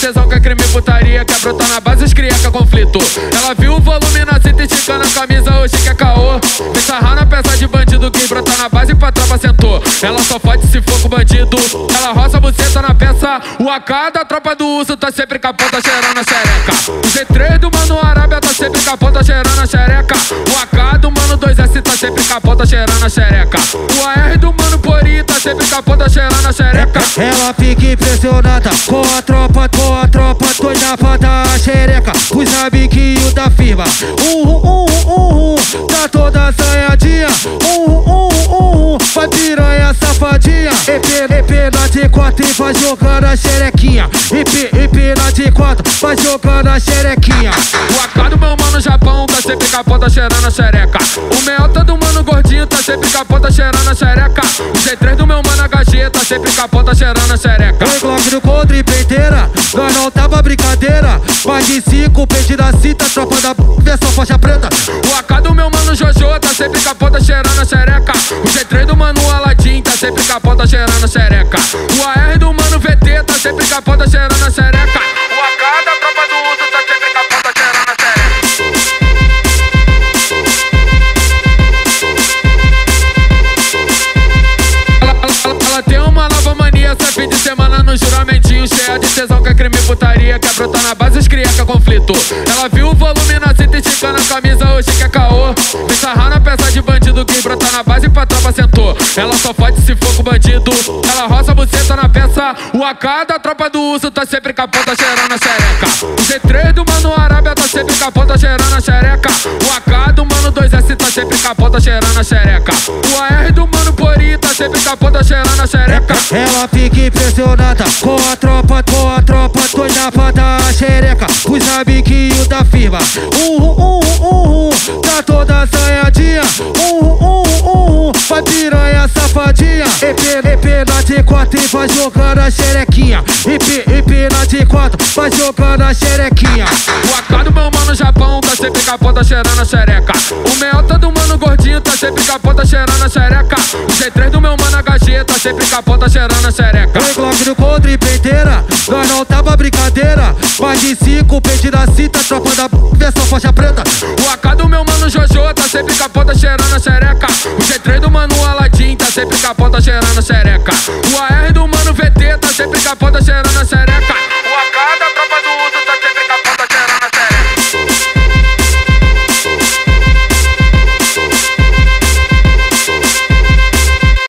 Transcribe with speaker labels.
Speaker 1: tesão que é crime putaria. Quer brotar na base, os cria que é conflito. Ela viu o volume na cinta esticando a camisa, hoje que é caô. Me sarrar na peça de bandido, quem brotar na base pra tropa sentou. Ela só fode se for com bandido. Ela roça a buceta na peça. O AK da tropa do urso tá sempre com a ponta cheirando a xereca. O G3 do Mano Arábia tá sempre com a ponta cheirando a xereca. O AK do Mano 2S tá sempre com a ponta cheirando a xereca. O AR do Mano sempre ponta cheirando a xereca.
Speaker 2: Ela fica impressionada com a tropa, com a tropa doida pra a xereca. Os amiguinhos da firma. Uhum, uhum, uhum, tá toda assanhadinha. Uhum, uhum, uhum, vai piranha safadinha. EP, EP na de quatro e vai jogando a xerequinha. EP, EP na de quatro, vai jogando a xerequinha.
Speaker 1: O AK do meu mano Japão tá sempre com a ponta cheirando a xereca. O meota do mano gordinho tá sempre com a ponta cheirando a xereca. O G3 do meu mano HG tá sempre com a ponta cheirando a xereca.
Speaker 2: Oi, Glock do contra e peiteira, nós não tava brincadeira. Mais de cinco, peixe da cita, tropa da versão faixa preta.
Speaker 1: O AK do meu mano Jojo tá sempre com a ponta cheirando a xereca. O G3 do mano Aladdin tá sempre com a ponta cheirando a xereca. O AR do mano VT tá sempre com a ponta cheirando a xereca. Tesão que é crime putaria Quer brotar na base, os cria que é conflito. Ela viu o volume na cinta esticando a camisa Hoje que é caô. Sarrar na peça de bandido Quem brotar na base pra tropa sentou. Ela só fode se for com bandido. Ela roça a buceta na peça. O AK da tropa do urso Tá sempre com a ponta cheirando a xereca. O G3 do mano Arábia Tá sempre com a ponta cheirando a xereca. O AK do mano 2S Tá sempre com a ponta cheirando a xereca. O AR sempre com a ponta cheirando a xereca
Speaker 2: Ela fica impressionada com a tropa, com a tropa doida pra dar a xereca. Os amiguinhos da firma. Uhum, uhum, uhum, tá toda assanhadinha. Uhum, uhum, uhum, vai piranha safadinha. EP, EP na de quatro e vai jogando a xerequinha. EP, EP na de quatro, vai jogando a xerequinha.
Speaker 1: O AK do meu mano Japão tá sempre com a ponta cheirando a xereca. O meota do mano gordinho tá sempre com a ponta cheirando a xereca. O G3 do meu mano HG tá sempre com a ponta cheirando a xereca.
Speaker 2: Oi, Glock do contra e peiteira, nós não tava brincadeira. Mais de cinco, peixe da cita, tropa da versão faixa preta.
Speaker 1: O AK do meu mano Jojo tá sempre com a ponta cheirando a xereca. O G3 do mano Aladdin tá sempre com a ponta cheirando a xereca. O AR do mano VT tá sempre com a ponta cheirando a xereca.